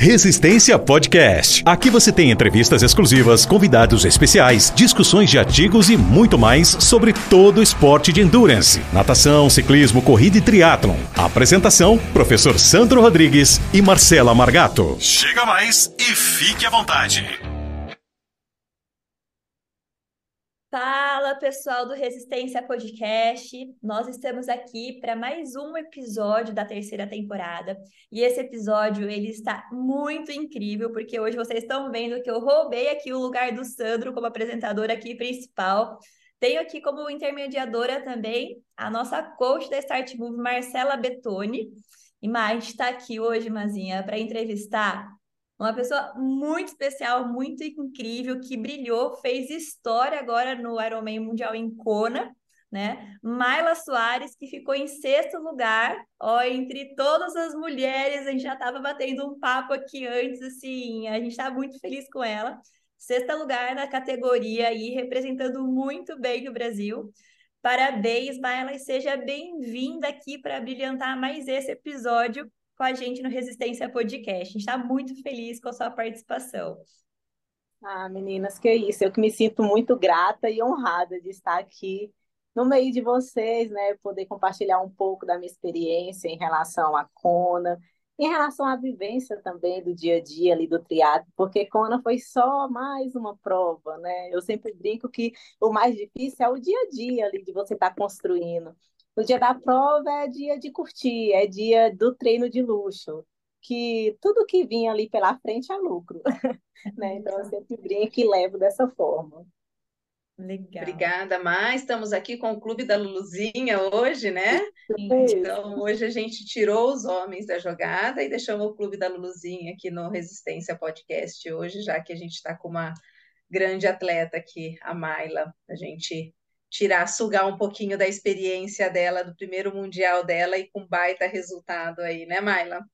Resistência Podcast. Aqui você tem entrevistas exclusivas, convidados especiais, discussões de artigos e muito mais sobre todo o esporte de endurance, natação, ciclismo, corrida e triatlon. Apresentação: Professor Sandro Rodrigues e Marcela Margato. Chega mais e fique à vontade. Fala pessoal do Resistência Podcast, nós estamos aqui para mais um episódio da terceira temporada e esse episódio ele está muito incrível porque hoje vocês estão vendo que eu roubei aqui o lugar do Sandro como apresentadora aqui principal. Tenho aqui como intermediadora também a nossa coach da Start Move, Marcela Betoni. E mais, está aqui hoje, Mazinha, para entrevistar uma pessoa muito especial, muito incrível, que brilhou, fez história agora no Ironman Mundial em Kona, né? Mayla Soares, que ficou em sexto lugar, ó, entre todas as mulheres, a gente já estava batendo um papo aqui antes, assim, a gente está muito feliz com ela. Sexto lugar na categoria e representando muito bem o Brasil. Parabéns, Mayla, e seja bem-vinda aqui para brilhantar mais esse episódio com a gente no Resistência Podcast. A gente está muito feliz com a sua participação. Ah, meninas, que isso. Eu que me sinto muito grata e honrada de estar aqui no meio de vocês, né? Poder compartilhar um pouco da minha experiência em relação à Kona, em relação à vivência também do dia a dia ali do triatlo, porque Kona foi só mais uma prova, né? Eu sempre brinco que o mais difícil é o dia a dia ali de você estar tá construindo. O dia da prova é dia de curtir, é dia do treino de luxo, que tudo que vinha ali pela frente é lucro. né? Então eu sempre brinco e levo dessa forma. Legal. Obrigada, mais. Estamos aqui com o Clube da Luluzinha hoje, né? Então, hoje a gente tirou os homens da jogada e deixamos o Clube da Luluzinha aqui no Resistência Podcast hoje, já que a gente está com uma grande atleta aqui, a Maila. A gente tirar, sugar um pouquinho da experiência dela, do primeiro mundial dela e com baita resultado aí, né, Maila?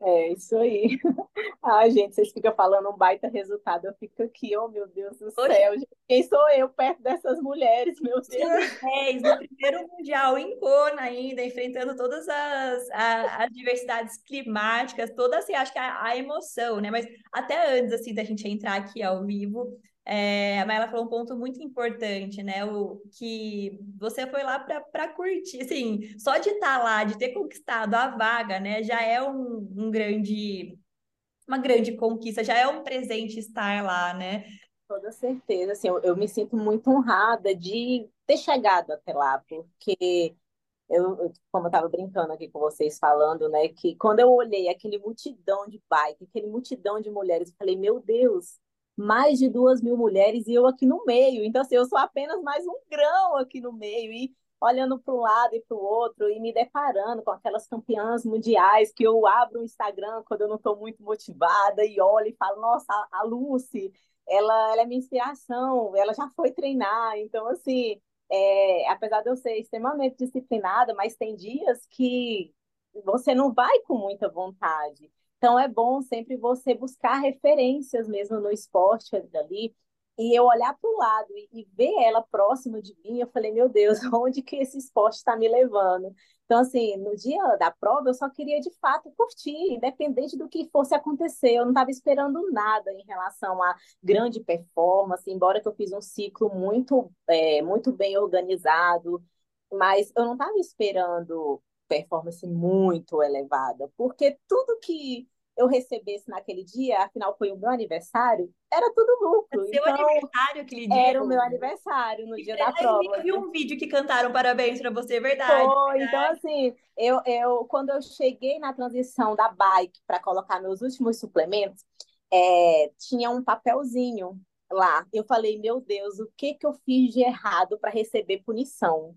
É isso aí. Ai, gente, vocês ficam falando um baita resultado. Eu fico aqui, oh meu Deus do céu. Quem sou eu perto dessas mulheres, meu Deus? É, no primeiro Mundial em Kona ainda, enfrentando todas as, as adversidades climáticas, toda assim, acho que a, a, emoção, né? Mas até antes, assim, da gente entrar aqui ao vivo, é, a Maela falou um ponto muito importante, né? O, que você foi lá para curtir, assim, só de estar tá lá, de ter conquistado a vaga, né? Já é um, um grande, uma grande conquista, já é um presente estar lá, né? Toda certeza, assim, eu, eu me sinto muito honrada de ter chegado até lá, porque eu, como eu estava brincando aqui com vocês falando, né, que quando eu olhei aquele multidão de bike, aquele multidão de mulheres, eu falei, meu Deus, mais de duas mil mulheres e eu aqui no meio. Então, assim, eu sou apenas mais um grão aqui no meio. E olhando para um lado e para o outro e me deparando com aquelas campeãs mundiais que eu abro o Instagram quando eu não estou muito motivada e olho e falo, nossa, a Lucy, ela, ela é minha inspiração, ela já foi treinar. Então, assim, é, apesar de eu ser extremamente disciplinada, mas tem dias que você não vai com muita vontade. Então é bom sempre você buscar referências mesmo no esporte ali. E eu olhar para o lado e, e, ver ela próxima de mim, eu falei, meu Deus, onde que esse esporte está me levando? Então, assim, no dia da prova, eu só queria de fato curtir, independente do que fosse acontecer. Eu não estava esperando nada em relação a grande performance, embora que eu fiz um ciclo muito, é, muito bem organizado, mas eu não estava esperando performance muito elevada, porque tudo que eu recebesse naquele dia, afinal foi o meu aniversário, era tudo lucro. Seu então, aniversário aquele dia? Era o meu aniversário, no dia da prova. Eu vi um vídeo que cantaram parabéns para você, é verdade. Foi, então assim, eu, eu, quando eu cheguei na transição da bike para colocar meus últimos suplementos, é, tinha um papelzinho lá. Eu falei, meu Deus, o que, que eu fiz de errado para receber punição?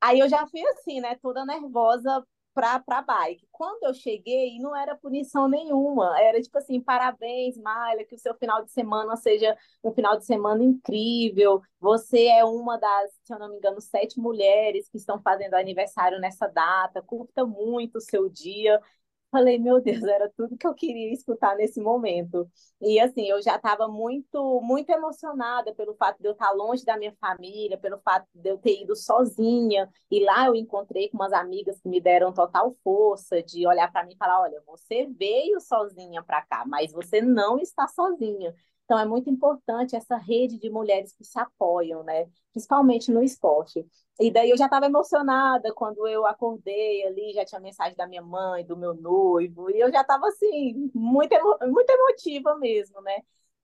Aí eu já fui assim, né, toda nervosa para a bike. Quando eu cheguei, não era punição nenhuma, era tipo assim, parabéns, Mayla, que o seu final de semana seja um final de semana incrível. Você é uma das, se eu não me engano, sete mulheres que estão fazendo aniversário nessa data, curta muito o seu dia. Falei, meu Deus, era tudo que eu queria escutar nesse momento. E assim, eu já estava muito, muito emocionada pelo fato de eu estar longe da minha família, pelo fato de eu ter ido sozinha. E lá eu encontrei com umas amigas que me deram total força de olhar para mim e falar: olha, você veio sozinha para cá, mas você não está sozinha. Então, é muito importante essa rede de mulheres que se apoiam, né? Principalmente no esporte. E daí eu já estava emocionada quando eu acordei ali, já tinha mensagem da minha mãe, do meu noivo, e eu já estava assim, muito, emo muito emotiva mesmo, né?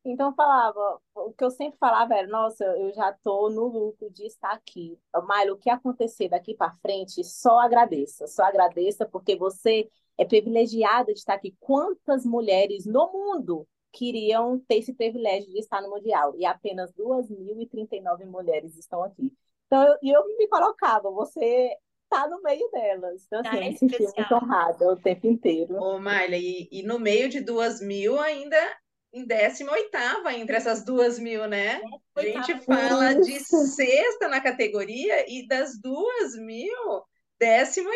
Então eu falava, o que eu sempre falava era, nossa, eu já estou no lucro de estar aqui. Mailo, o que acontecer daqui para frente, só agradeça, só agradeça, porque você é privilegiada de estar aqui. Quantas mulheres no mundo queriam ter esse privilégio de estar no Mundial. E apenas 2.039 mulheres estão aqui. Então, eu, eu me colocava, você está no meio delas. Então, assim, ah, é me senti muito honrada o tempo inteiro. Ô, Mayla, e, e no meio de 2.000 ainda em 18 entre essas duas mil, né? É, a gente fala de sexta na categoria e das duas mil, 18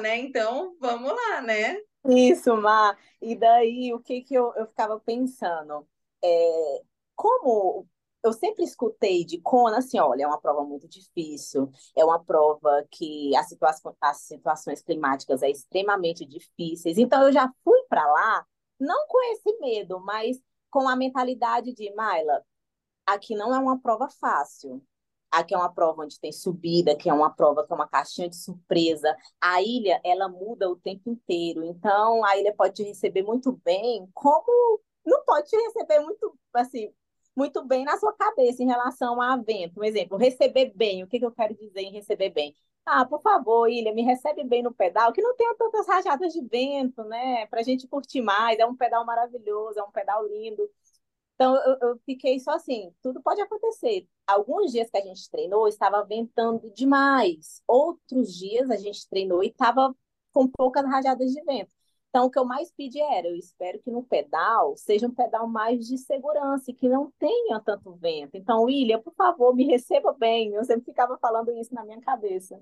né? Então, vamos lá, né? Isso, Má. E daí, o que que eu, eu ficava pensando? É, como eu sempre escutei de Kona, assim, olha, é uma prova muito difícil, é uma prova que as, situa as situações climáticas é extremamente difíceis. Então, eu já fui para lá, não com esse medo, mas com a mentalidade de, Maila, aqui não é uma prova fácil. Aqui é uma prova onde tem subida, que é uma prova que é uma caixinha de surpresa. A ilha, ela muda o tempo inteiro. Então, a ilha pode te receber muito bem, como não pode te receber muito, assim, muito bem na sua cabeça em relação a vento. Um exemplo, receber bem. O que, que eu quero dizer em receber bem? Ah, por favor, Ilha, me recebe bem no pedal, que não tenha tantas rajadas de vento, né? Para a gente curtir mais. É um pedal maravilhoso, é um pedal lindo. Então, eu, eu, fiquei só assim, tudo pode acontecer. Alguns dias que a gente treinou, estava ventando demais. Outros dias a gente treinou e estava com poucas rajadas de vento. Então, o que eu mais pedi era, eu espero que no pedal seja um pedal mais de segurança e que não tenha tanto vento. Então, William, por favor, me receba bem. Eu sempre ficava falando isso na minha cabeça.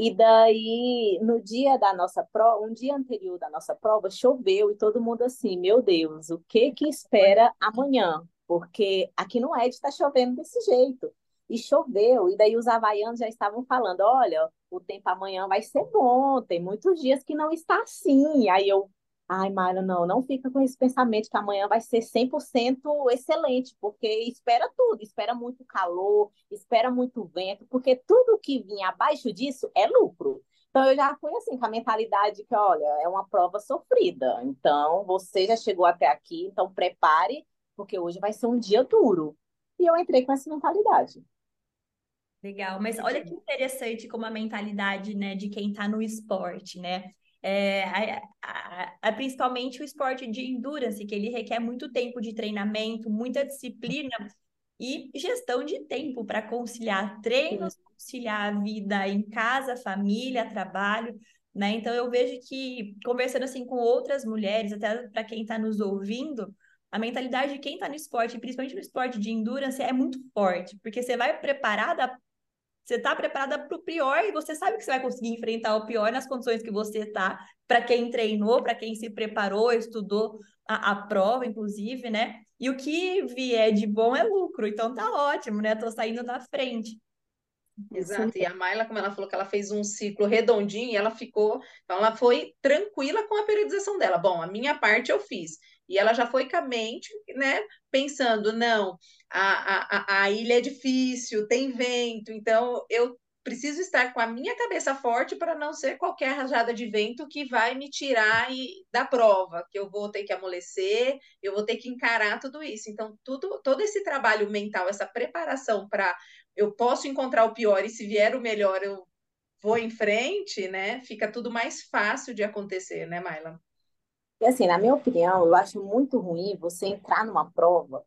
E daí, no dia da nossa prova, um dia anterior da nossa prova, choveu e todo mundo assim, meu Deus, o que que espera amanhã? Porque aqui no Ed está chovendo desse jeito. E choveu, e daí os havaianos já estavam falando, olha, o tempo amanhã vai ser bom, tem muitos dias que não está assim. Aí eu, Ai, Mayra, não, não fica com esse pensamento que amanhã vai ser 100% excelente, porque espera tudo, espera muito calor, espera muito vento, porque tudo que vinha abaixo disso é lucro. Então, eu já fui assim, com a mentalidade que, olha, é uma prova sofrida. Então, você já chegou até aqui, então prepare, porque hoje vai ser um dia duro. E eu entrei com essa mentalidade. Legal, mas olha que interessante como a mentalidade, né, de quem está no esporte, né? É, a, a, a, principalmente o esporte de endurance, que ele requer muito tempo de treinamento, muita disciplina e gestão de tempo para conciliar treinos, conciliar a vida em casa, família, trabalho, né? Então eu vejo que conversando assim com outras mulheres, até para quem está nos ouvindo, a mentalidade de quem está no esporte, principalmente no esporte de endurance, é muito forte, porque você vai preparada você está preparada para o pior e você sabe que você vai conseguir enfrentar o pior nas condições que você está, para quem treinou, para quem se preparou, estudou a, a, prova, inclusive, né? E o que vier de bom é lucro, então tá ótimo, né? Tô saindo na frente. Exato, e a Mayla, como ela falou que ela fez um ciclo redondinho, ela ficou, então ela foi tranquila com a periodização dela. Bom, a minha parte eu fiz. E ela já foi com a mente, né, pensando, não, a, a, a ilha é difícil, tem vento, então eu preciso estar com a minha cabeça forte para não ser qualquer rajada de vento que vai me tirar e, da prova, que eu vou ter que amolecer, eu vou ter que encarar tudo isso. Então, tudo, todo esse trabalho mental, essa preparação para eu posso encontrar o pior e se vier o melhor eu vou em frente, né? Fica tudo mais fácil de acontecer, né, Maila? E assim, na minha opinião, eu acho muito ruim você entrar numa prova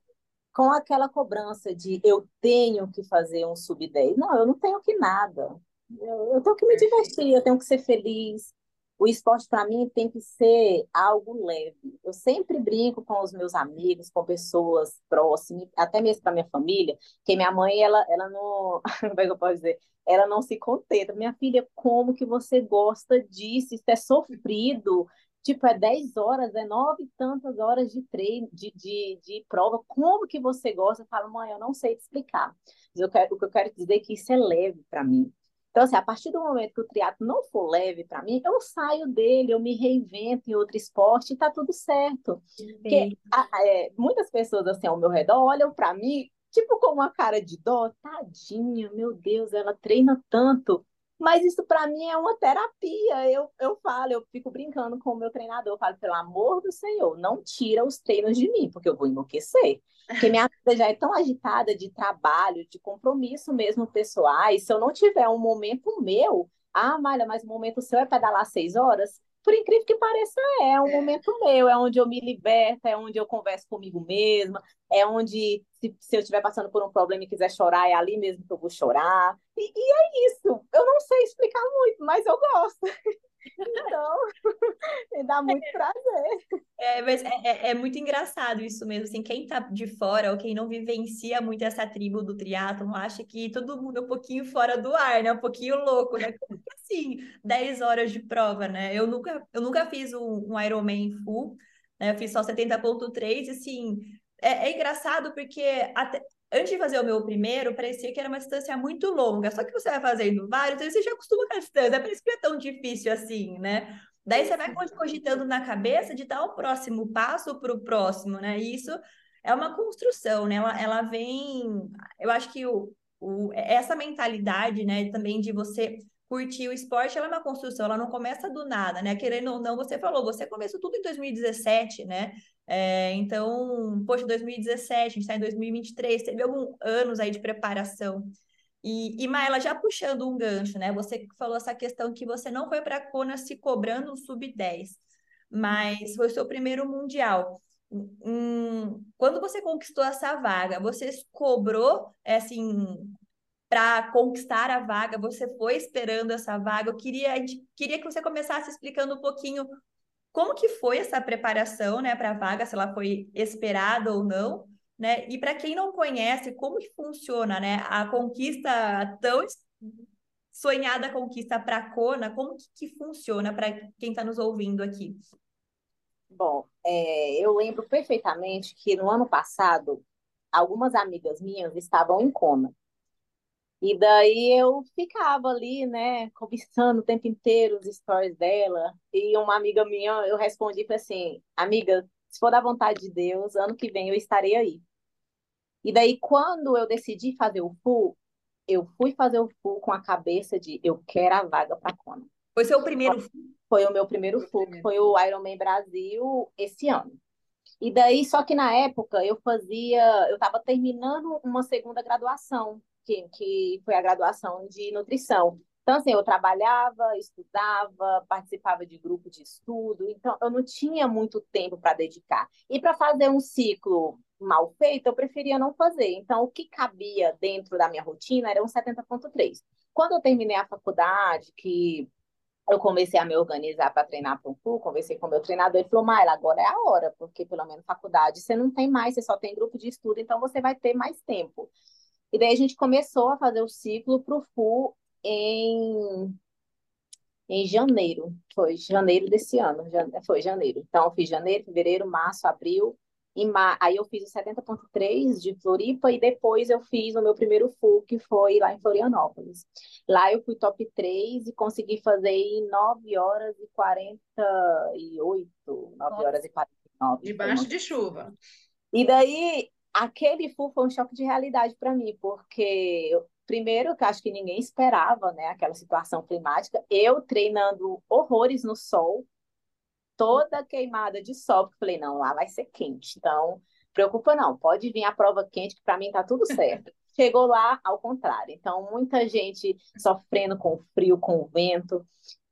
com aquela cobrança de eu tenho que fazer um sub-10. Não, eu não tenho que nada. Eu, eu tenho que me divertir, eu tenho que ser feliz. O esporte, para mim, tem que ser algo leve. Eu sempre brinco com os meus amigos, com pessoas próximas, até mesmo para minha família, que minha mãe, ela, ela não. Como é que eu posso dizer? Ela não se contenta. Minha filha, como que você gosta disso? Isso é sofrido Tipo, é 10 horas, é nove e tantas horas de treino, de, de, de prova. Como que você gosta? Eu falo, mãe, eu não sei te explicar. Mas eu quero, o que eu quero dizer é que isso é leve para mim. Então, assim, a partir do momento que o triatlo não for leve para mim, eu saio dele, eu me reinvento em outro esporte e tá tudo certo. Porque a, é, muitas pessoas, assim, ao meu redor olham para mim, tipo, com uma cara de dó. Tadinha, meu Deus, ela treina tanto. Mas isso para mim é uma terapia. Eu, eu falo, eu fico brincando com o meu treinador. Eu falo, pelo amor do Senhor, não tira os treinos de mim, porque eu vou enlouquecer. Porque minha vida já é tão agitada de trabalho, de compromisso mesmo pessoais. Se eu não tiver um momento meu, ah, Malha, mas o momento seu é pedalar seis horas? Por incrível que pareça, é, é um momento meu, é onde eu me liberto, é onde eu converso comigo mesma, é onde, se, se eu estiver passando por um problema e quiser chorar, é ali mesmo que eu vou chorar. E, e é isso. Eu não sei explicar muito, mas eu gosto. Então, me dá muito prazer. É, mas é, é, é, muito engraçado isso mesmo, assim, quem tá de fora ou quem não vivencia muito essa tribo do triatlon acha que todo mundo é um pouquinho fora do ar, né? Um pouquinho louco, né? Assim, 10 horas de prova, né? Eu nunca, eu nunca fiz um, um Ironman full, né? Eu fiz só 70.3 e, assim, é, é engraçado porque até, antes de fazer o meu primeiro, parecia que era uma distância muito longa. Só que você vai fazendo vários, você já acostuma com a distância. Parece que não é tão difícil assim, né? Daí você vai cogitando na cabeça de dar o próximo passo para o próximo, né? E isso é uma construção, né? Ela, ela vem. Eu acho que o, o, essa mentalidade, né, também de você curtir o esporte, ela é uma construção, ela não começa do nada, né? Querendo ou não, você falou, você começou tudo em 2017, né? É, então, poxa, 2017, a gente está em 2023, teve alguns anos aí de preparação. E, e Maela, já puxando um gancho, né? Você falou essa questão que você não foi para a Kona se cobrando um sub-10, mas foi o seu primeiro mundial. Hum, quando você conquistou essa vaga, você cobrou, é, assim, para conquistar a vaga, você foi esperando essa vaga. Eu queria, queria que você começasse explicando um pouquinho como que foi essa preparação, né, para a vaga, se ela foi esperada ou não, né? E para quem não conhece, como que funciona, né, a conquista tão sonhada conquista para a Kona, como que, que funciona para quem está nos ouvindo aqui? Bom, é, eu lembro perfeitamente que no ano passado algumas amigas minhas estavam em Kona. E daí eu ficava ali, né, conversando o tempo inteiro os stories dela. E uma amiga minha, eu respondi assim: Amiga, se for da vontade de Deus, ano que vem eu estarei aí. E daí, quando eu decidi fazer o full, eu fui fazer o full com a cabeça de eu quero a vaga para Kona. Foi seu primeiro full? Foi o meu primeiro full, que foi o Ironman Brasil esse ano. E daí, só que na época eu fazia, eu estava terminando uma segunda graduação que, que foi a graduação de nutrição. Então, assim, eu trabalhava, estudava, participava de grupo de estudo, então eu não tinha muito tempo para dedicar. E para fazer um ciclo mal feito, eu preferia não fazer. Então, o que cabia dentro da minha rotina era um 70.3. Quando eu terminei a faculdade, que eu comecei a me organizar para treinar para um full, conversei com meu treinador, ele falou, Maila, agora é a hora, porque pelo menos faculdade você não tem mais, você só tem grupo de estudo, então você vai ter mais tempo. E daí a gente começou a fazer o ciclo para o FU em, em janeiro. Foi janeiro desse ano. Foi janeiro. Então, eu fiz janeiro, fevereiro, março, abril. Em ma... Aí eu fiz o 70.3 de Floripa e depois eu fiz o meu primeiro FU, que foi lá em Florianópolis. Lá eu fui top 3 e consegui fazer em 9 horas e 48, 9 Nossa. horas e 49. Debaixo de chuva. E daí aquele full foi um choque de realidade para mim, porque primeiro que acho que ninguém esperava, né, aquela situação climática, eu treinando horrores no sol, toda queimada de sol, porque falei, não, lá vai ser quente. Então, preocupa não, pode vir a prova quente que para mim tá tudo certo. Chegou lá ao contrário. Então, muita gente sofrendo com frio, com vento.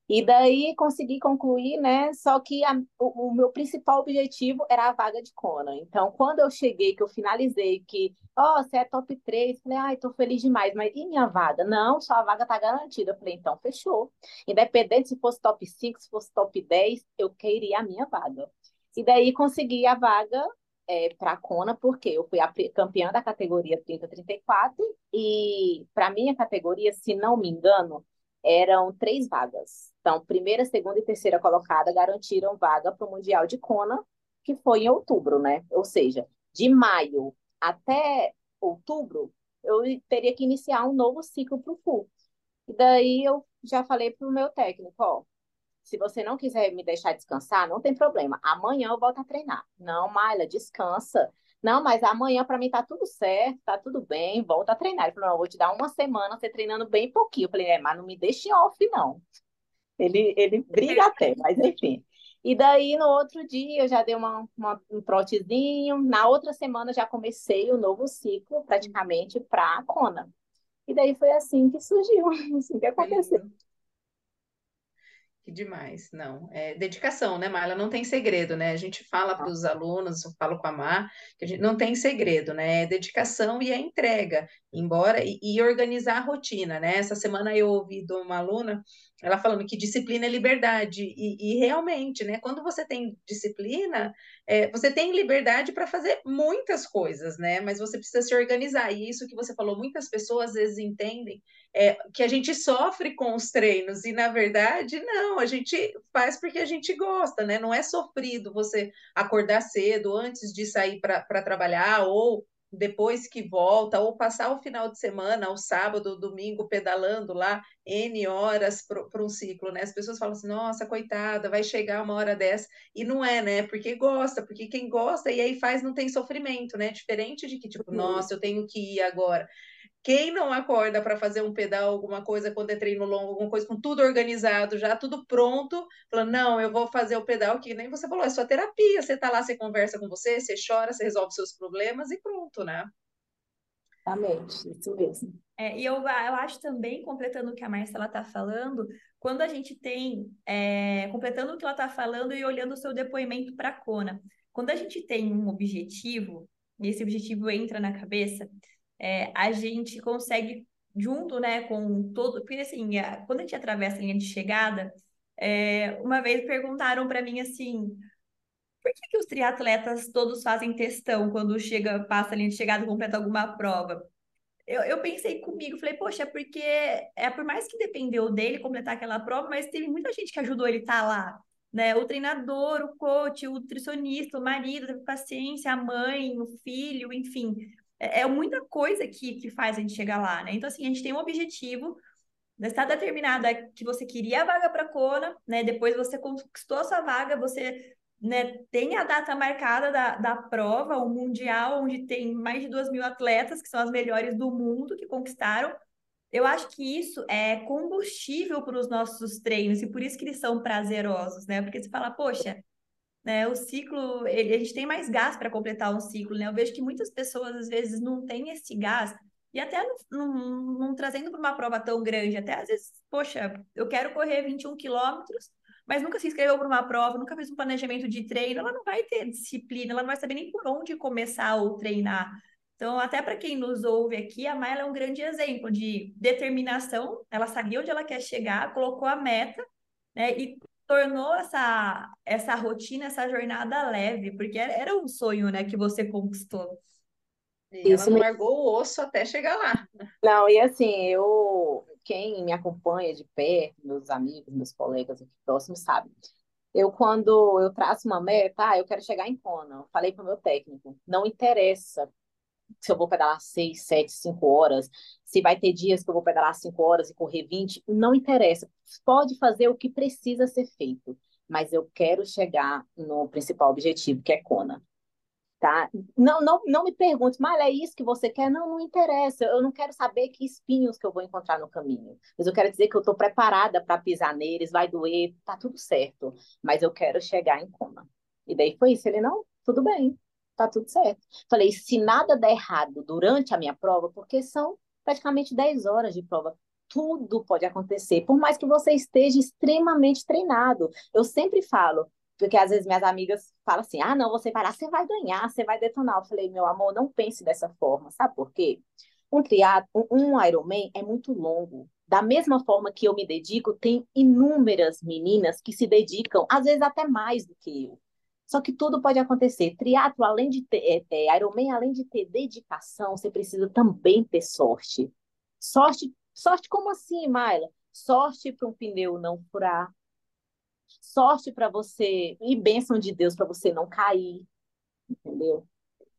E daí consegui concluir, né? Só que a, o, o, meu principal objetivo era a vaga de Kona. Então, quando eu cheguei, que eu finalizei, que, ó, oh, você é top 3, falei, ai, tô feliz demais, mas e minha vaga? Não, só a vaga tá garantida. Eu falei, então fechou. Independente se fosse top 5, se fosse top 10, eu queria a minha vaga. E daí consegui a vaga é, para a porque eu fui a campeã da categoria 30-34, e para minha categoria, se não me engano, eram três vagas. Então, primeira, segunda e terceira colocada garantiram vaga para o Mundial de Kona, que foi em outubro, né? Ou seja, de maio até outubro, eu teria que iniciar um novo ciclo para o full. E daí eu já falei para o meu técnico, ó, se você não quiser me deixar descansar, não tem problema. Amanhã eu volto a treinar. Não, Maila, descansa. Não, mas amanhã para mim tá tudo certo, tá tudo bem, volta a treinar. Ele falou, não, eu vou te dar uma semana você treinando bem pouquinho. Eu falei, é, mas não me deixe off, não. Ele, ele briga até, mas enfim. E daí, no outro dia, eu já dei uma, uma, um trotezinho. Na outra semana, já comecei o novo ciclo, praticamente, para a Kona. E daí foi assim que surgiu, assim que aconteceu. Que demais, não. É dedicação, né, Marla? Não tem segredo, né? A gente fala para os alunos, eu falo com a Mar, que a gente não tem segredo, né? É dedicação e é entrega, embora e, e organizar a rotina, né? Essa semana eu ouvi de uma aluna ela falando que disciplina é liberdade, e, e realmente, né, quando você tem disciplina, é, você tem liberdade para fazer muitas coisas, né, mas você precisa se organizar, e isso que você falou, muitas pessoas às vezes entendem é, que a gente sofre com os treinos, e na verdade, não, a gente faz porque a gente gosta, né, não é sofrido você acordar cedo antes de sair para trabalhar, ou depois que volta, ou passar o final de semana, o sábado, o domingo, pedalando lá N horas para um ciclo, né? As pessoas falam assim, nossa, coitada, vai chegar uma hora dessa, e não é, né? Porque gosta, porque quem gosta e aí faz não tem sofrimento, né? Diferente de que, tipo, nossa, eu tenho que ir agora. Quem não acorda para fazer um pedal, alguma coisa, quando é treino longo, alguma coisa com tudo organizado, já tudo pronto, falando, não, eu vou fazer o pedal, que nem você falou, é sua terapia. Você tá lá, você conversa com você, você chora, você resolve seus problemas e pronto, né? Exatamente, isso mesmo. É, e eu, eu acho também, completando o que a Marcela está falando, quando a gente tem, é, completando o que ela está falando e olhando o seu depoimento para a Kona, quando a gente tem um objetivo, e esse objetivo entra na cabeça, é, a gente consegue, junto né, com todo. Porque assim, a, quando a gente atravessa a linha de chegada, é, uma vez perguntaram para mim assim. Por que, que os triatletas todos fazem testão quando chega, passa a linha de chegada completa alguma prova? eu, eu pensei comigo, falei, poxa, é porque é por mais que dependeu dele completar aquela prova, mas teve muita gente que ajudou ele estar tá lá, né? O treinador, o coach, o nutricionista, o marido, teve paciência, a mãe, o filho, enfim é, é muita coisa que, que faz a gente chegar lá, né? Então, assim, a gente tem um objetivo, está determinada que você queria a vaga para Kona, né? Depois você conquistou a sua vaga, você né, tem a data marcada da, da prova, o Mundial, onde tem mais de duas mil atletas, que são as melhores do mundo, que conquistaram. Eu acho que isso é combustível para os nossos treinos, e por isso que eles são prazerosos, né? Porque você fala, poxa, né? O ciclo, ele, a gente tem mais gás para completar um ciclo, né? Eu vejo que muitas pessoas às vezes não têm esse gás e até não, não, não trazendo para uma prova tão grande, até às vezes, poxa, eu quero correr 21 quilômetros, mas nunca se inscreveu para uma prova, nunca fez um planejamento de treino, ela não vai ter disciplina, ela não vai saber nem por onde começar ou treinar. Então, até para quem nos ouve aqui, a Maia é um grande exemplo de determinação. Ela sabia onde ela quer chegar, colocou a meta, né? E tornou essa, essa rotina, essa jornada leve, porque era um sonho, né, que você conquistou. E Isso ela não largou o osso até chegar lá. Não, e assim, eu, quem me acompanha de perto, meus amigos, meus colegas aqui próximos, sabe. Eu, quando eu traço uma meta, ah, eu quero chegar em Kona. Eu falei para o meu técnico, não interessa se eu vou pedalar 6, 7, 5 horas, se vai ter dias que eu vou pedalar 5 horas e correr 20, não interessa. Pode fazer o que precisa ser feito, mas eu quero chegar no principal objetivo, que é Kona. Tá? Não, não, não me pergunte, mas é isso que você quer? Não, não interessa. Eu não quero saber que espinhos que eu vou encontrar no caminho. Mas eu quero dizer que eu estou preparada para pisar neles, vai doer, tá tudo certo. Mas eu quero chegar em Kona. E daí foi isso. Ele, não, tudo bem tá tudo certo. Falei, se nada der errado durante a minha prova, porque são praticamente 10 horas de prova, tudo pode acontecer, por mais que você esteja extremamente treinado. Eu sempre falo, porque às vezes minhas amigas falam assim: ah, não, você vai lá, você vai ganhar, você vai detonar. Eu falei, meu amor, não pense dessa forma, sabe por quê? Um triatlo, um Ironman é muito longo. Da mesma forma que eu me dedico, tem inúmeras meninas que se dedicam, às vezes até mais do que eu. Só que tudo pode acontecer. Triatlo, além de ter, é, é, Ironman, além de ter dedicação, você precisa também ter sorte. Sorte, sorte como assim, Mayla? sorte para um pneu não furar, sorte para você e bênção de Deus para você não cair, entendeu?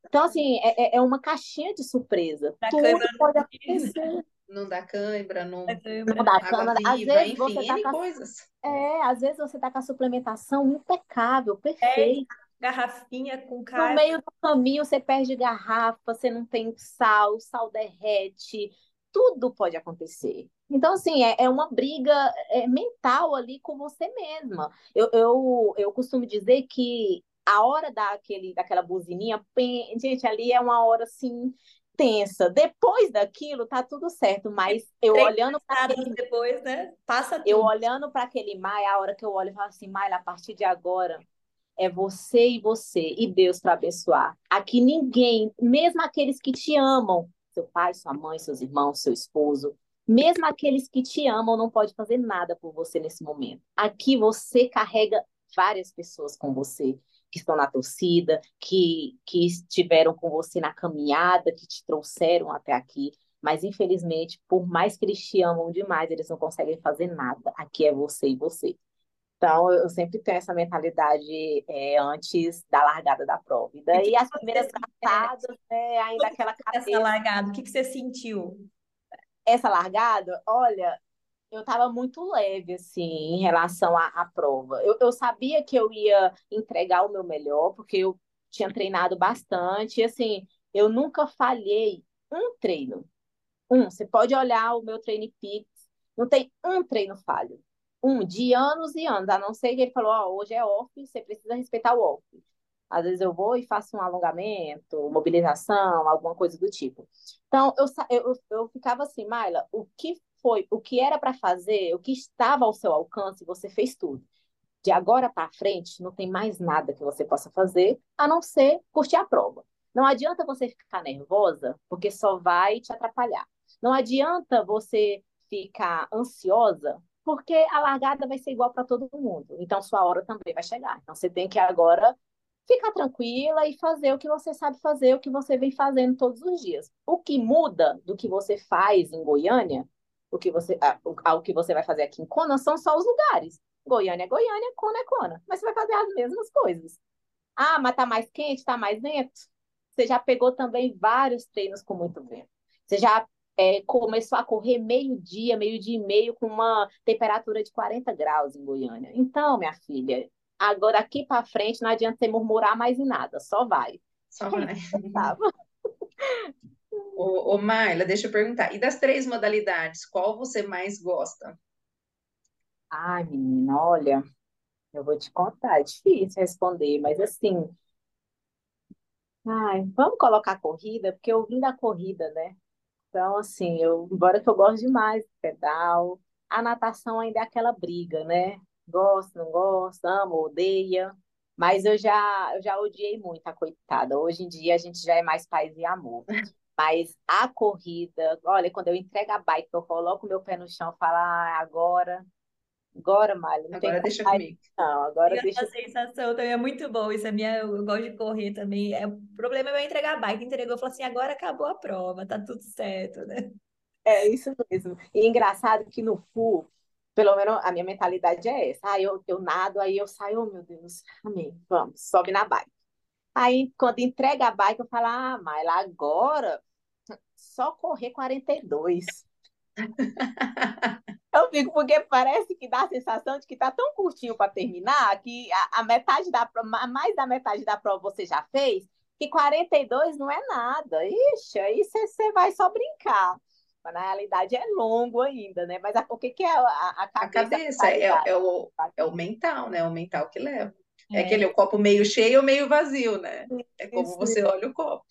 Então, assim, é, é, é uma caixinha de surpresa. Da Tudo pode acontecer. Não dá cãibra, não, não dá. Às viva, vezes enfim, você tá com, coisas. É, às vezes você tá com a suplementação impecável, perfeita. É, garrafinha com cara. No meio do caminho você perde garrafa, você não tem sal, o sal derrete, tudo pode acontecer. Então, assim, é, é uma briga é, mental ali com você mesma. Eu, eu, eu costumo dizer que a hora daquele, daquela buzininha, gente, ali é uma hora assim tensa. Depois daquilo tá tudo certo, mas eu Três olhando para aquele depois, né? Passa tudo. Eu olhando para aquele Maia, a hora que eu olho e falo assim, Maia, a partir de agora é você e você e Deus para abençoar. Aqui ninguém, mesmo aqueles que te amam, seu pai, sua mãe, seus irmãos, seu esposo, mesmo aqueles que te amam não pode fazer nada por você nesse momento. Aqui você carrega várias pessoas com você que estão na torcida, que, que estiveram com você na caminhada, que te trouxeram até aqui. Mas, infelizmente, por mais que eles te amam demais, eles não conseguem fazer nada. Aqui é você e você. Então, eu sempre tenho essa mentalidade é, antes da largada da prova. E daí, as primeiras passadas, né, ainda aquela cabeça... Essa largada, o que, que você sentiu? Essa largada, olha, eu estava muito leve, assim, em relação à, à prova. Eu, eu sabia que eu ia entregar o meu melhor, porque eu tinha treinado bastante, e, assim, eu nunca falhei um treino. Um, você pode olhar o meu treino Pix, não tem um treino falho. Um, de anos e anos, a não ser que ele falou, ó, oh, hoje é off, você precisa respeitar o off. Às vezes eu vou e faço um alongamento, mobilização, alguma coisa do tipo. Então, eu, eu, eu ficava assim, Maila, o que foi o que era para fazer, o que estava ao seu alcance, você fez tudo. De agora para frente, não tem mais nada que você possa fazer a não ser curtir a prova. Não adianta você ficar nervosa, porque só vai te atrapalhar. Não adianta você ficar ansiosa, porque a largada vai ser igual para todo mundo. Então, sua hora também vai chegar. Então, você tem que agora ficar tranquila e fazer o que você sabe fazer, o que você vem fazendo todos os dias. O que muda do que você faz em Goiânia o que você, ah, o que você vai fazer aqui em Kona são só os lugares. Goiânia é Goiânia, Kona é Kona. Mas você vai fazer as mesmas coisas. Ah, mas tá mais quente, tá mais vento. Você já pegou também vários treinos com muito vento. Você já é, começou a correr meio-dia, meio-dia e meio, com uma temperatura de 40 graus em Goiânia. Então, minha filha, agora aqui para frente não adianta você murmurar mais em nada, só vai. Só vai. Ô, Marla, deixa eu perguntar. E das três modalidades, qual você mais gosta? Ai, menina, olha, eu vou te contar, é difícil responder, mas assim, ai, vamos colocar corrida, porque eu vim da corrida, né? Então, assim, eu, embora que eu goste demais do pedal, a natação ainda é aquela briga, né? Gosto, não gosto, amo, odeia, mas eu já, eu já odiei muito a coitada. Hoje em dia a gente já é mais paz e amor. Mas a corrida, olha, quando eu entrego a bike, eu coloco meu pé no chão e falo, ah, agora, agora, Malha, não agora tem deixa mais, comigo. Não, agora e deixa. A sensação também é muito boa, isso é minha, eu gosto de correr também. É, o problema é eu entregar a bike, entregou, falou assim, agora acabou a prova, tá tudo certo, né? É isso mesmo. E engraçado que no full, pelo menos a minha mentalidade é essa. Ah, eu, eu nado, aí eu saio, oh meu Deus, amém, vamos, sobe na bike. Aí, quando entrega a bike, eu falo, ah, mas agora só correr 42. Eu fico porque parece que dá a sensação de que tá tão curtinho para terminar que a, a, metade da mais da metade da prova você já fez, que 42 não é nada. Ixi, aí você vai só brincar. Mas na realidade é longo ainda, né? Mas a, o que, que é a, a cabeça? A cabeça é, é, o, é o mental, né? O mental que leva. É, é aquele o copo meio cheio ou meio vazio, né? É como Isso. você olha o copo.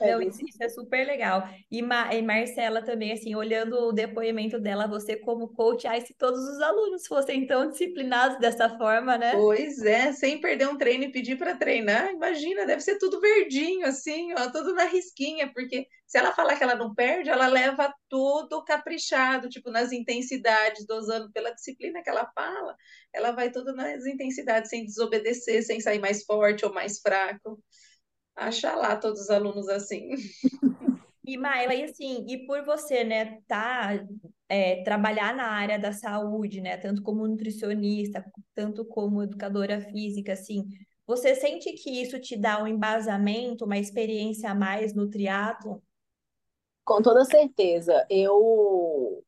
Não, isso, isso, é super legal. E, Ma, e Marcela também, assim, olhando o depoimento dela, você como coach, ai, se todos os alunos fossem tão disciplinados dessa forma, né? Pois é, sem perder um treino e pedir para treinar, imagina, deve ser tudo verdinho, assim, ó, tudo na risquinha, porque se ela falar que ela não perde, ela leva tudo caprichado, tipo, nas intensidades, dosando pela disciplina que ela fala, ela vai tudo nas intensidades, sem desobedecer, sem sair mais forte ou mais fraco. Achar lá todos os alunos assim. E Maila, e assim, e por você, né, tá é, trabalhar na área da saúde, né? Tanto como nutricionista, tanto como educadora física, assim. Você sente que isso te dá um embasamento, uma experiência a mais no triatlo? Com toda certeza. Eu,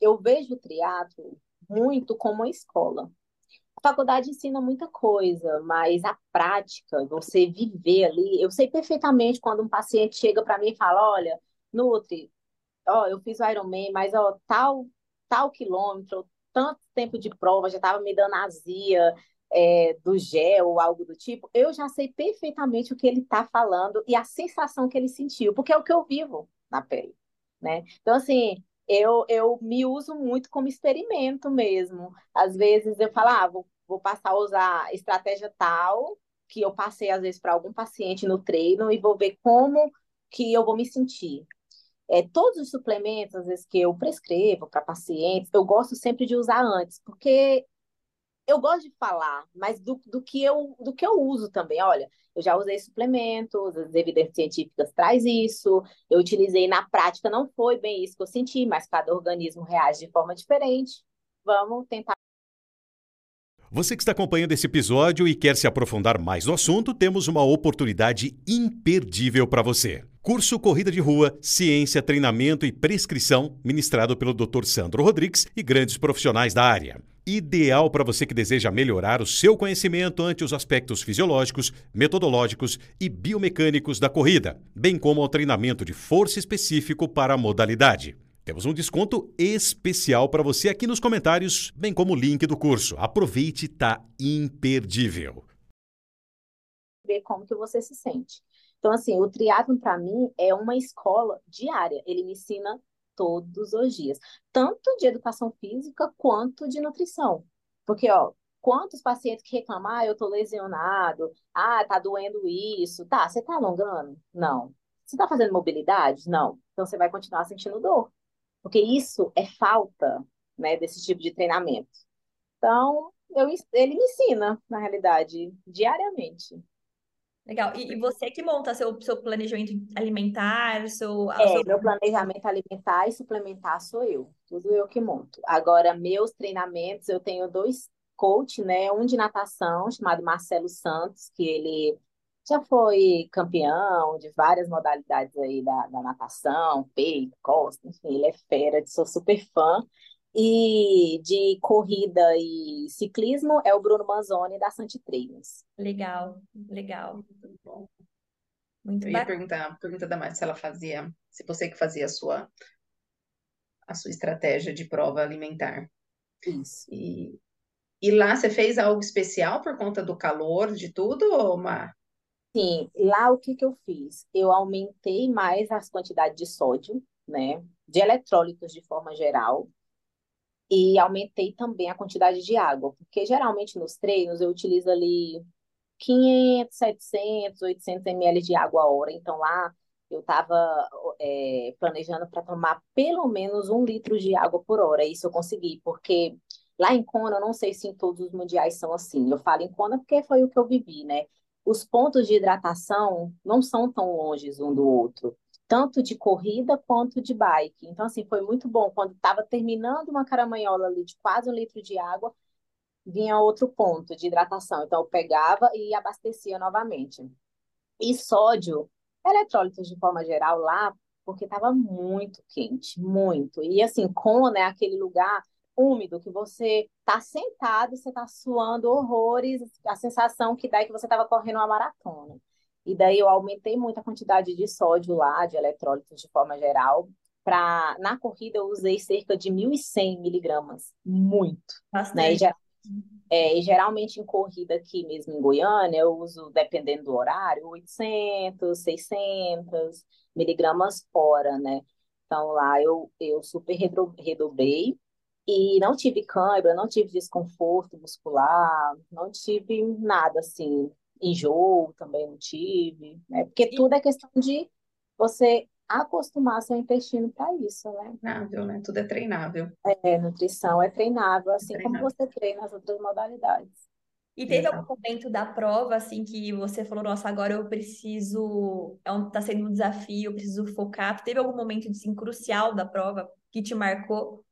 eu vejo o triatlo muito como uma escola. Faculdade ensina muita coisa, mas a prática, você viver ali, eu sei perfeitamente quando um paciente chega para mim e fala, olha, Nutri, ó, eu fiz o Ironman, mas ó, tal, tal quilômetro, tanto tempo de prova, já estava me dando azia é, do gel ou algo do tipo, eu já sei perfeitamente o que ele está falando e a sensação que ele sentiu, porque é o que eu vivo na pele, né? Então, assim, eu, eu me uso muito como experimento mesmo. Às vezes eu falo, ah, vou, vou passar a usar estratégia tal, que eu passei às vezes para algum paciente no treino e vou ver como que eu vou me sentir. É, todos os suplementos, às vezes, que eu prescrevo para pacientes, eu gosto sempre de usar antes, porque eu gosto de falar, mas do, do, que eu, do que eu uso também. Olha, eu já usei suplementos, as evidências científicas traz isso, eu utilizei na prática, não foi bem isso que eu senti, mas cada organismo reage de forma diferente. Vamos tentar. Você que está acompanhando esse episódio e quer se aprofundar mais no assunto, temos uma oportunidade imperdível para você. Curso Corrida de Rua, Ciência, Treinamento e Prescrição, ministrado pelo Dr. Sandro Rodrigues e grandes profissionais da área ideal para você que deseja melhorar o seu conhecimento ante os aspectos fisiológicos, metodológicos e biomecânicos da corrida, bem como ao treinamento de força específico para a modalidade. Temos um desconto especial para você aqui nos comentários, bem como o link do curso. Aproveite, tá imperdível. Ver como que você se sente. Então, assim, o triatlo para mim é uma escola diária. Ele me ensina todos os dias, tanto de educação física quanto de nutrição. Porque, ó, quantos pacientes que reclamam, ah, eu tô lesionado, ah, tá doendo isso, tá, você tá alongando? Não. Você tá fazendo mobilidade? Não. Então você vai continuar sentindo dor. Porque isso é falta, né, desse tipo de treinamento. Então, eu, ele me ensina, na realidade, diariamente. Legal. E, e, você que monta seu, seu planejamento alimentar, seu... É, seu... meu planejamento alimentar e suplementar sou eu. Tudo eu que monto. Agora, meus treinamentos, eu tenho dois coach, né? Um de natação, chamado Marcelo Santos, que ele já foi campeão de várias modalidades aí da, da natação, peito, costa, enfim, ele é fera, sou super fã. E de corrida e ciclismo é o Bruno Manzoni da Santi Treinos. Legal, legal. Muito bom. Muito Eu ia perguntar, a pergunta da Márcia, se ela fazia, se você que fazia a sua a sua estratégia de prova alimentar. Isso. E, e lá você fez algo especial por conta do calor, de tudo, ou Mar? Sim, lá o que que eu fiz? Eu aumentei mais as quantidades de sódio, né? De eletrólitos de forma geral e aumentei também a quantidade de água, porque geralmente nos treinos eu utilizo ali 500, 700, 800 ml de água a hora, então lá eu estava é, planejando para tomar pelo menos um litro de água por hora, isso eu consegui, porque lá em Kona, eu não sei se em todos os mundiais são assim, eu falo em Kona porque foi o que eu vivi, né? Os pontos de hidratação não são tão longe um do outro tanto de corrida quanto de bike. Então, assim, foi muito bom. Quando estava terminando uma caramanhola ali de quase um litro de água, vinha outro ponto de hidratação. Então, eu pegava e abastecia novamente. E sódio, eletrólitos de forma geral lá, porque estava muito quente, muito. E assim, Kona é aquele lugar úmido que você tá sentado, você tá suando horrores, a sensação que dá é que você estava correndo uma maratona. E daí eu aumentei muito a quantidade de sódio lá, de eletrólitos de forma geral. Pra, na corrida eu usei cerca de 1.100 miligramas, muito. Né? E, é, e geralmente em corrida aqui mesmo em Goiânia, eu uso, dependendo do horário, 800, 600 miligramas fora, né? Então lá eu, eu super redobrei e não tive cãibra, não tive desconforto muscular, não tive nada assim enjoo também não tive, né? Porque tudo é questão de você acostumar seu intestino para isso, né? Treinável, né? Tudo é treinável. É, nutrição é treinável, assim é treinável. como você treina as outras modalidades. E teve algum momento da prova, assim, que você falou, nossa, agora eu preciso, é um, tá sendo um desafio, eu preciso focar. Teve algum momento, assim, crucial da prova que te marcou?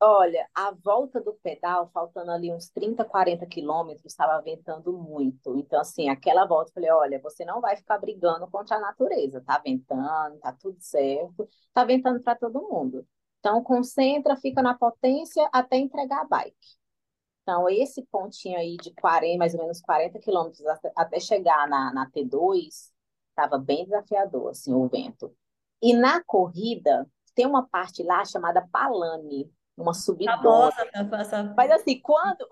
Olha, a volta do pedal, faltando ali uns 30, 40 quilômetros, estava ventando muito. Então, assim, aquela volta, eu falei, olha, você não vai ficar brigando contra a natureza. Tá ventando, tá tudo certo, tá ventando para todo mundo. Então, concentra, fica na potência até entregar a bike. Então, esse pontinho aí de 40, mais ou menos 40 quilômetros até chegar na, na T2, estava bem desafiador, assim, o vento. E na corrida, tem uma parte lá chamada Palane, uma subidona. Famosa, Mas assim, quando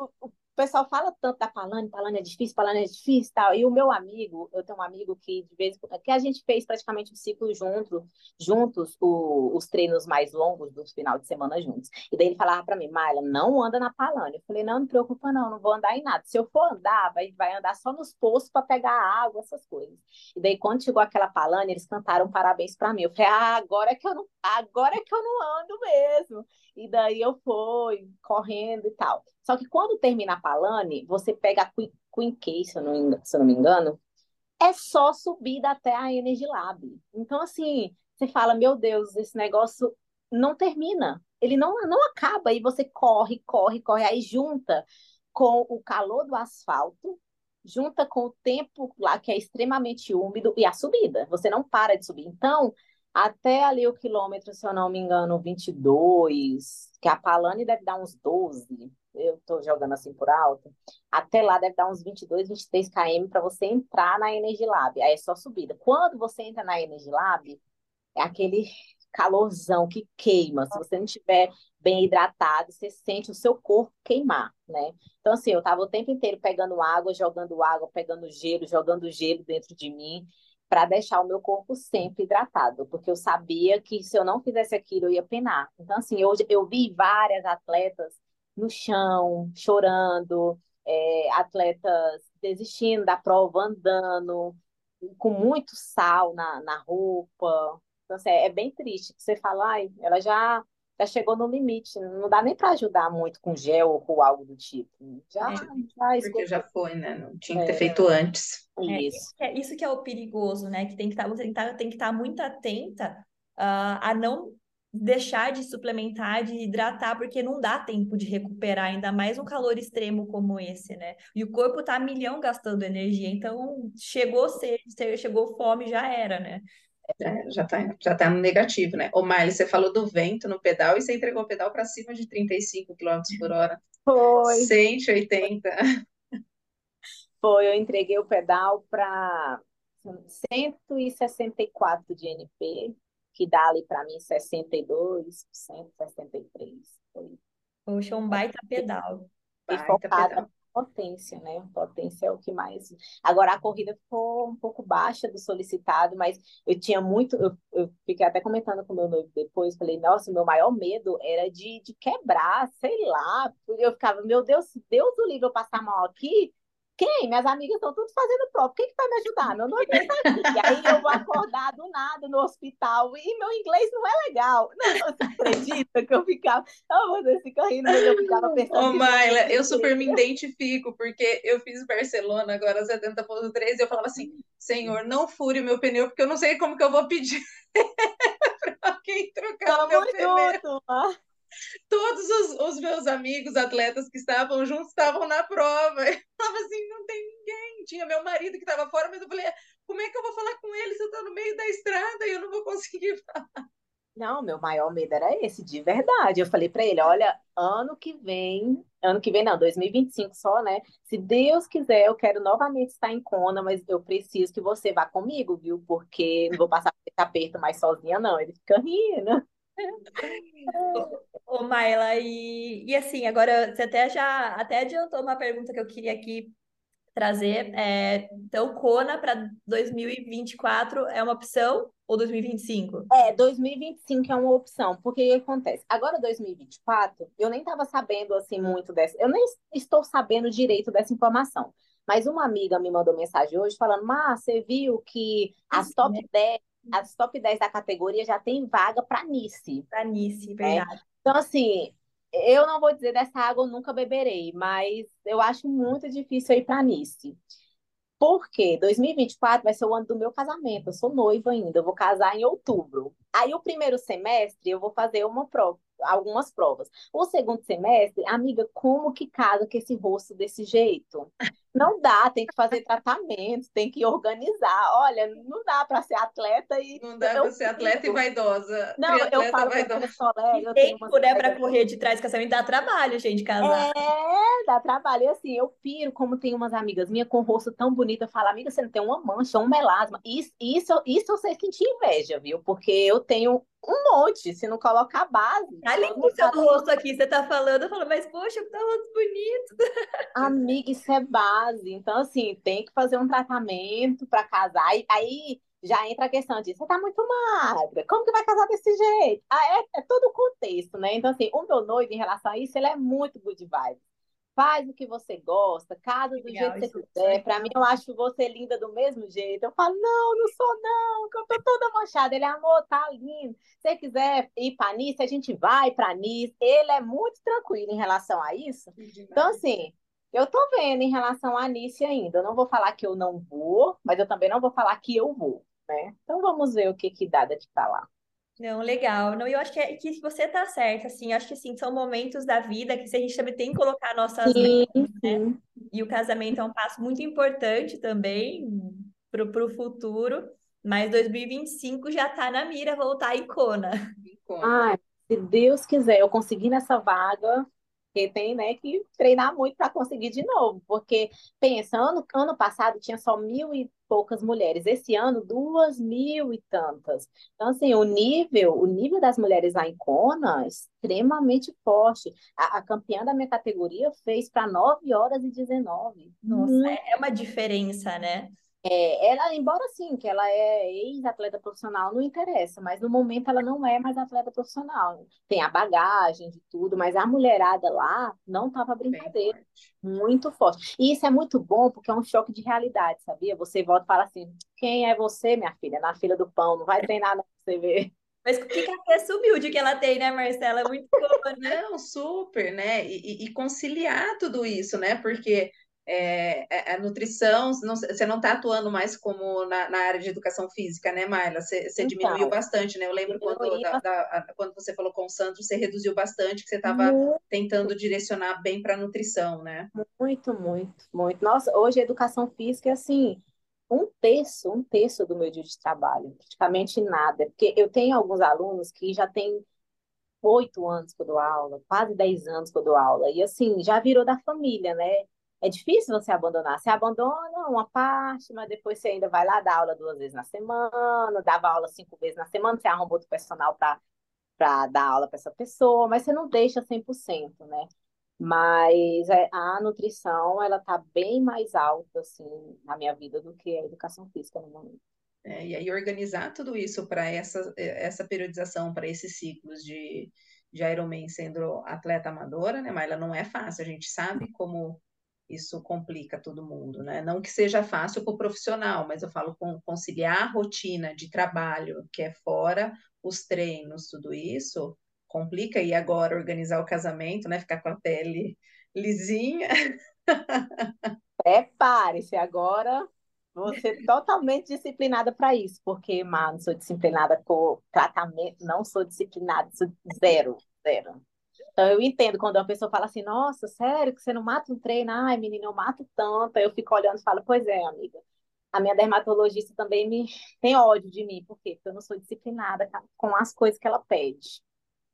o, o pessoal fala tanto da Palane, Palane é difícil, Palane é difícil tal. E o meu amigo, eu tenho um amigo que de vez que a gente fez praticamente um ciclo junto, juntos, o, os treinos mais longos do final de semana juntos. E daí ele falava para mim, Mayla, não anda na Palane. Eu falei, não, não preocupa não, não vou andar em nada. Se eu for andar, vai, vai andar só nos poços para pegar água, essas coisas. E daí quando chegou aquela Palane, eles cantaram parabéns para mim. Eu falei, ah, agora é que eu não, agora é que eu não ando mesmo. E daí eu fui correndo e tal. Só que quando termina a Palane, você pega a Queen, Queen K, se não, se eu não me engano, é só subida até a Energy Lab. Então, assim, você fala, meu Deus, esse negócio não termina. Ele não, não acaba. E você corre, corre, corre. Aí junta com o calor do asfalto, junta com o tempo lá que é extremamente úmido e a subida. Você não para de subir. Então, até ali o quilômetro, se eu não me engano, 22, que a Palane deve dar uns 12, eu estou jogando assim por alto, até lá deve dar uns 22, 23 km para você entrar na Energy Lab. Aí é só subida. Quando você entra na Energy Lab, é aquele calorzão que queima. Se você não estiver bem hidratado, você sente o seu corpo queimar, né? Então, assim, eu estava o tempo inteiro pegando água, jogando água, pegando gelo, jogando gelo dentro de mim para deixar o meu corpo sempre hidratado, porque eu sabia que se eu não fizesse aquilo, eu ia penar. Então, assim, hoje eu vi várias atletas no chão, chorando, é, atletas desistindo da prova, andando, com muito sal na, na roupa. Então, assim, é bem triste. Você fala, ai, ela já já chegou no limite, não dá nem para ajudar muito com gel ou com algo do tipo. Já, é, já Porque já foi, né? Não tinha que ter é, feito antes. É, isso. É, isso que é o perigoso, né? Que tem que estar, tá, tem que estar, tá, tem que estar tá muito atenta uh, a não deixar de suplementar, de hidratar, porque não dá tempo de recuperar, ainda mais um calor extremo como esse, né? E o corpo tá a milhão gastando energia, então chegou sede, chegou fome, já era, né? É, já está já tá no negativo, né? Ô, Miley, você falou do vento no pedal e você entregou o pedal para cima de 35 km por hora. Foi. 180. Foi, eu entreguei o pedal para 164 de NP, que dá ali para mim 62, 163. Foi. Poxa, um baita pedal. E baita focada pedal potência, né? Potência é o que mais. Agora a corrida ficou um pouco baixa do solicitado, mas eu tinha muito. Eu, eu fiquei até comentando com meu noivo depois, falei, nossa, meu maior medo era de, de quebrar, sei lá. Eu ficava, meu Deus, Deus do livro eu passar mal aqui, quem? Minhas amigas estão tudo fazendo prova. Quem que vai me ajudar? Meu nome está aqui. E aí eu vou acordar do nada no hospital e meu inglês não é legal. Não, você acredita que eu ficava... Oh, você fica rindo, mas eu ficava pensando... Ô, Maila, eu super me identifico, porque eu fiz Barcelona agora, 70.3, e eu falava assim, senhor, não fure o meu pneu, porque eu não sei como que eu vou pedir para alguém trocar Tamo o meu pneu. Junto, todos os, os, meus amigos atletas que estavam juntos estavam na prova. Eu falava assim, não tem ninguém. Tinha meu marido que estava fora, mas eu falei, como é que eu vou falar com ele se eu estou no meio da estrada e eu não vou conseguir falar? Não, meu maior medo era esse, de verdade. Eu falei para ele, olha, ano que vem, ano que vem não, 2025 só, né? Se Deus quiser, eu quero novamente estar em Kona, mas eu preciso que você vá comigo, viu? Porque não vou passar esse aperto mais sozinha, não. Ele fica rindo. Ô, Maila, e, e assim, agora você até já até adiantou uma pergunta que eu queria aqui trazer. É, então, Kona para 2024 é uma opção ou 2025? É, 2025 é uma opção, porque o que acontece? Agora, 2024, eu nem estava sabendo assim muito dessa, eu nem estou sabendo direito dessa informação. Mas uma amiga me mandou mensagem hoje falando: Má, você viu que as top 10 as top 10 da categoria já tem vaga para Nice. Para Nice, né? verdade. Então, assim, eu não vou dizer dessa água eu nunca beberei, mas eu acho muito difícil ir para Nice. Porque 2024 vai ser o ano do meu casamento. Eu sou noiva ainda, eu vou casar em outubro. Aí o primeiro semestre eu vou fazer uma prova, algumas provas. O segundo semestre, amiga, como que casa com esse rosto desse jeito? Não dá, tem que fazer tratamento, tem que organizar. Olha, não dá para ser atleta e. Não dá para ser atleta e vaidosa. Não, eu falo vaidosa. Colega, tempo, né, para correr de trás casamento dá trabalho, gente, casar. É, dá trabalho. E assim, eu piro como tem umas amigas minhas com o rosto tão bonito. Eu falo, amiga, você não tem uma mancha, um melasma. Isso, isso, isso você sentir inveja, viu? Porque eu tenho um monte, se não colocar base. Tá lindo o seu rosto aqui, você tá falando, eu falo, mas poxa, que tá rosto bonito. Amiga, isso é base. Então, assim, tem que fazer um tratamento para casar. Aí, aí já entra a questão de você tá muito magra, como que vai casar desse jeito? Ah, é, é todo o contexto, né? Então, assim, o meu noivo, em relação a isso, ele é muito good vibes faz o que você gosta, casa do Legal, jeito que você quiser. Para mim, eu acho você linda do mesmo jeito. Eu falo, não, não sou não, que eu tô toda manchada. Ele, amor, tá lindo. Se você quiser ir para Nice, a gente vai para Nice. Ele é muito tranquilo em relação a isso. Então, assim, eu tô vendo em relação a Nice ainda. Eu não vou falar que eu não vou, mas eu também não vou falar que eu vou, né? Então, vamos ver o que que dá de lá. Não, legal. Não, eu acho que, é, que você tá certa, assim, acho que sim, são momentos da vida que a gente também tem que colocar nossas sim, metas, né? E o casamento é um passo muito importante também pro, pro futuro, mas 2025 já tá na mira voltar a icona. Ah, se Deus quiser, eu conseguir nessa vaga, porque tem, né, que treinar muito para conseguir de novo. Porque, pensa, ano, ano passado tinha só mil e poucas mulheres. Esse ano, duas mil e tantas. Então, assim, o nível, o nível das mulheres lá em Kona é extremamente forte. A, a campeã da minha categoria fez para 9 horas e 19. Nossa, é uma diferença, né? É, ela, embora sim, que ela é ex-atleta profissional, não interessa, mas no momento ela não é mais atleta profissional. Tem a bagagem de tudo, mas a mulherada lá não tava brincadeira. Forte. Muito forte. E isso é muito bom porque é um choque de realidade, sabia? Você volta e fala assim: quem é você, minha filha? Na fila do pão, não vai treinar não, você ver. Mas que cabeça humilde que ela tem, né, Marcela? É muito boa, né? Não, super, né? E, e, conciliar tudo isso, né? Porque é, é, a nutrição, não, você não está atuando mais como na, na, área de educação física, né, Mayla? Você, você então, diminuiu bastante, né? Eu lembro quando, da, da, quando você falou com o Sandro, você reduziu bastante, que você estava tentando direcionar bem para a nutrição, né? Muito, muito, muito. Nossa, hoje a educação física é assim, um terço, um terço do meu dia de trabalho, praticamente nada. Porque eu tenho alguns alunos que já têm oito anos que eu dou aula, quase dez anos que eu dou aula, e assim, já virou da família, né? É difícil você abandonar. Você abandona uma parte, mas depois você ainda vai lá dar aula duas vezes na semana, dava aula cinco vezes na semana, você arruma outro personal para dar aula para essa pessoa, mas você não deixa 100%, né? Mas é, a nutrição, ela tá bem mais alta, assim, na minha vida do que a educação física no momento. É, e aí organizar tudo isso para essa, essa periodização, para esses ciclos de, de Ironman sendo atleta amadora, né? Mas ela não é fácil, a gente sabe como isso complica todo mundo, né? Não que seja fácil para o profissional, mas eu falo com conciliar a rotina de trabalho que é fora, os treinos, tudo isso, complica. E agora organizar o casamento, né? Ficar com a pele lisinha. Prepare-se agora. Você totalmente disciplinada para isso, porque, mano, sou disciplinada com tratamento, não sou disciplinada, sou zero, zero. Então, eu entendo quando uma pessoa fala assim, nossa, sério, que você não mata um treino? Ai, menina, eu mato tanto. Aí eu fico olhando e falo, pois é, amiga. A minha dermatologista também me tem ódio de mim, por quê? Porque eu não sou disciplinada com as coisas que ela pede.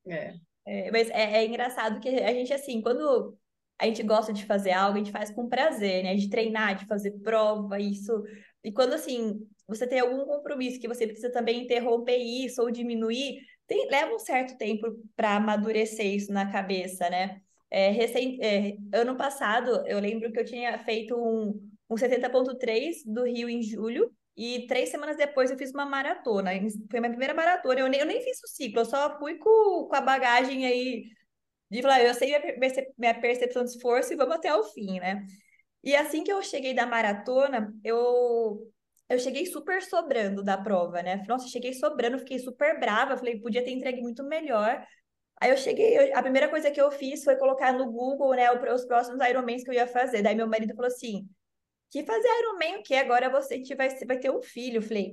É. é mas é, é engraçado que a gente, assim, quando a gente gosta de fazer algo, a gente faz com prazer, né? De treinar, de fazer prova, isso. E quando, assim, você tem algum compromisso que você precisa também interromper isso ou diminuir, tem, leva um certo tempo para amadurecer isso na cabeça, né? É, é, ano passado, eu lembro que eu tinha feito um, um 70.3 do Rio em julho, e três semanas depois eu fiz uma maratona. Foi minha primeira maratona. Eu nem, eu nem fiz o ciclo, eu só fui com, com a bagagem aí de falar, eu sei minha, minha percepção de esforço e vamos até o fim, né? E assim que eu cheguei da maratona, eu eu cheguei super sobrando da prova, né? Nossa, cheguei sobrando, fiquei super brava, falei, podia ter entregue muito melhor. Aí eu cheguei, a primeira coisa que eu fiz foi colocar no Google, né, os próximos Ironmans que eu ia fazer. Daí meu marido falou assim: que fazer Ironman o que agora você vai, vai ter um filho. Eu falei,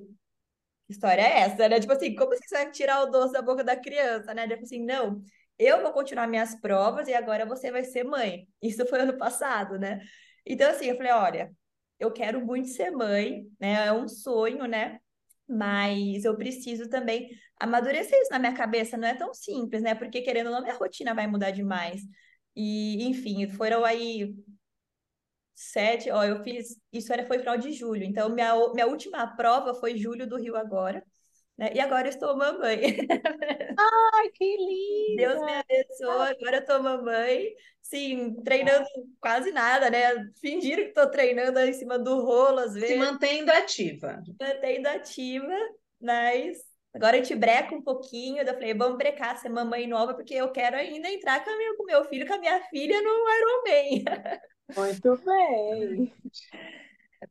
que história é essa, né? Tipo assim, como você vai tirar o doce da boca da criança, né? Falou assim, não, eu vou continuar minhas provas e agora você vai ser mãe. Isso foi ano passado, né? Então, assim, eu falei, olha, eu quero muito ser mãe, né? É um sonho, né? Mas eu preciso também amadurecer isso na minha cabeça, não é tão simples, né? Porque querendo ou não, minha rotina vai mudar demais. E, enfim, foram aí sete, ó, eu fiz, isso era, foi final de julho, então minha, minha última prova foi julho do Rio agora, né? E agora eu estou mamãe. Ai, que lindo! Deus me abençoe, agora eu estou mamãe, sim, treinando quase nada, né? Fingir que estou treinando em cima do rolo, às vezes. Se mantendo ativa. Mantendo ativa, mas agora a gente breca um pouquinho, eu falei, vamos brecar, ser mamãe nova, porque eu quero ainda entrar com, meu, com meu filho, com a minha filha no Ironman. Muito bem.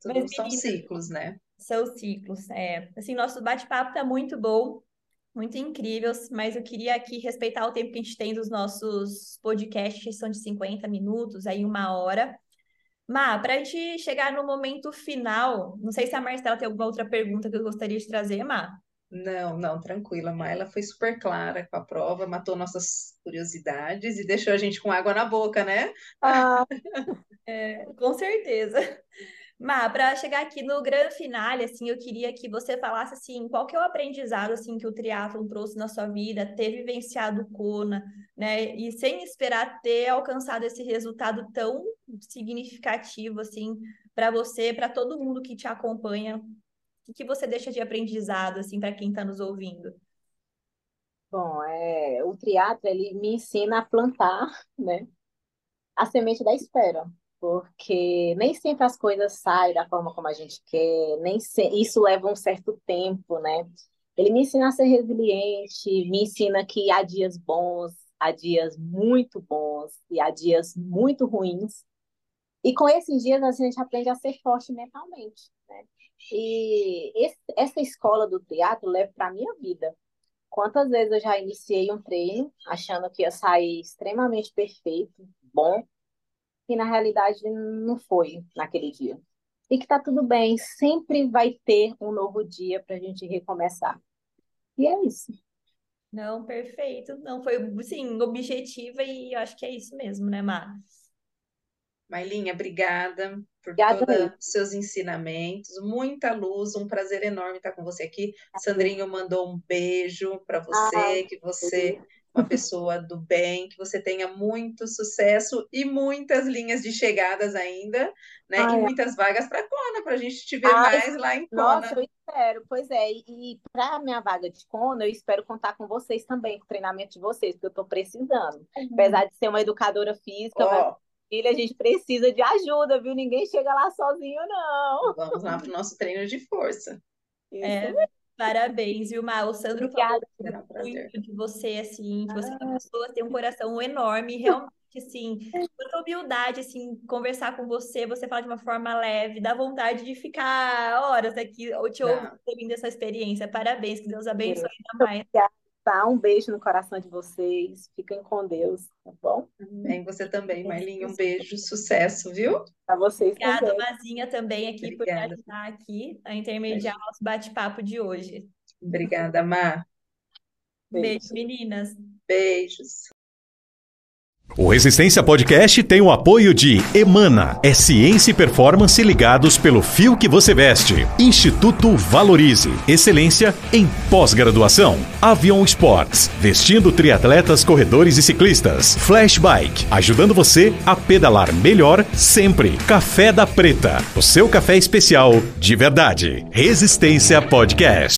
Tudo, Mas, são ciclos, né? São ciclos, é. Assim, nosso bate-papo tá muito bom, muito incrível, mas eu queria aqui respeitar o tempo que a gente tem dos nossos podcasts, que são de 50 minutos, aí uma hora. Má, para a gente chegar no momento final, não sei se a Marcela tem alguma outra pergunta que eu gostaria de trazer, Má. Não, não, tranquila, Má. Ela foi super clara com a prova, matou nossas curiosidades e deixou a gente com água na boca, né? Ah, é, com certeza. Má, para chegar aqui no grande finale, assim, eu queria que você falasse assim, qual que é o aprendizado assim que o triatlon trouxe na sua vida, ter vivenciado o Kona, né? E sem esperar ter alcançado esse resultado tão significativo assim para você, para todo mundo que te acompanha. O que você deixa de aprendizado assim para quem está nos ouvindo? Bom, é, o triatlo ele me ensina a plantar, né? A semente da espera porque nem sempre as coisas saem da forma como a gente quer, nem se... isso leva um certo tempo, né? Ele me ensina a ser resiliente, me ensina que há dias bons, há dias muito bons e há dias muito ruins. E com esses dias a gente aprende a ser forte mentalmente, né? E esse, essa escola do teatro leva para minha vida. Quantas vezes eu já iniciei um treino achando que ia sair extremamente perfeito, bom, e na realidade não foi naquele dia. E que tá tudo bem, sempre vai ter um novo dia para a gente recomeçar. E é isso. Não, perfeito. Não, foi, sim, objetiva e eu acho que é isso mesmo, né, Mar? Mailinha, obrigada por todos os seus ensinamentos, muita luz, um prazer enorme estar com você aqui. Sandrinho mandou um beijo para você, ah, que você uma pessoa do bem, que você tenha muito sucesso e muitas linhas de chegadas ainda, né? e muitas vagas para Kona, para a gente te ver Ai, mais lá em Kona. Nossa, eu espero, pois é. E, para a minha vaga de Kona, eu espero contar com vocês também, com o treinamento de vocês, porque eu estou precisando. Uhum. Apesar de ser uma educadora física, oh. mas filha, a gente precisa de ajuda, viu? Ninguém chega lá sozinho, não. Vamos lá para o nosso treino de força. Isso é. Parabéns, Vilma. O Sandro Obrigada, falou muito de você, assim, que você é uma pessoa tem um coração enorme, realmente, assim, muita humildade, assim, conversar com você, você fala de uma forma leve, dá vontade de ficar horas aqui ou te ouvindo essa experiência. Parabéns, que Deus abençoe ainda mais. Tá? Um beijo no coração de vocês. Fiquem com Deus, tá bom? Bem, você também, Marlinha. Um beijo, sucesso, viu? Para vocês Obrigada, também. Mazinha, também aqui Obrigada. por me ajudar aqui a intermediar o nosso bate-papo de hoje. Obrigada, Mar. Beijo, Beijo meninas. Beijos. O Resistência Podcast tem o apoio de Emana, é ciência e performance ligados pelo fio que você veste. Instituto Valorize, excelência em pós-graduação. Avion Sports, vestindo triatletas, corredores e ciclistas. Flash Bike, ajudando você a pedalar melhor sempre. Café da Preta, o seu café especial de verdade. Resistência Podcast.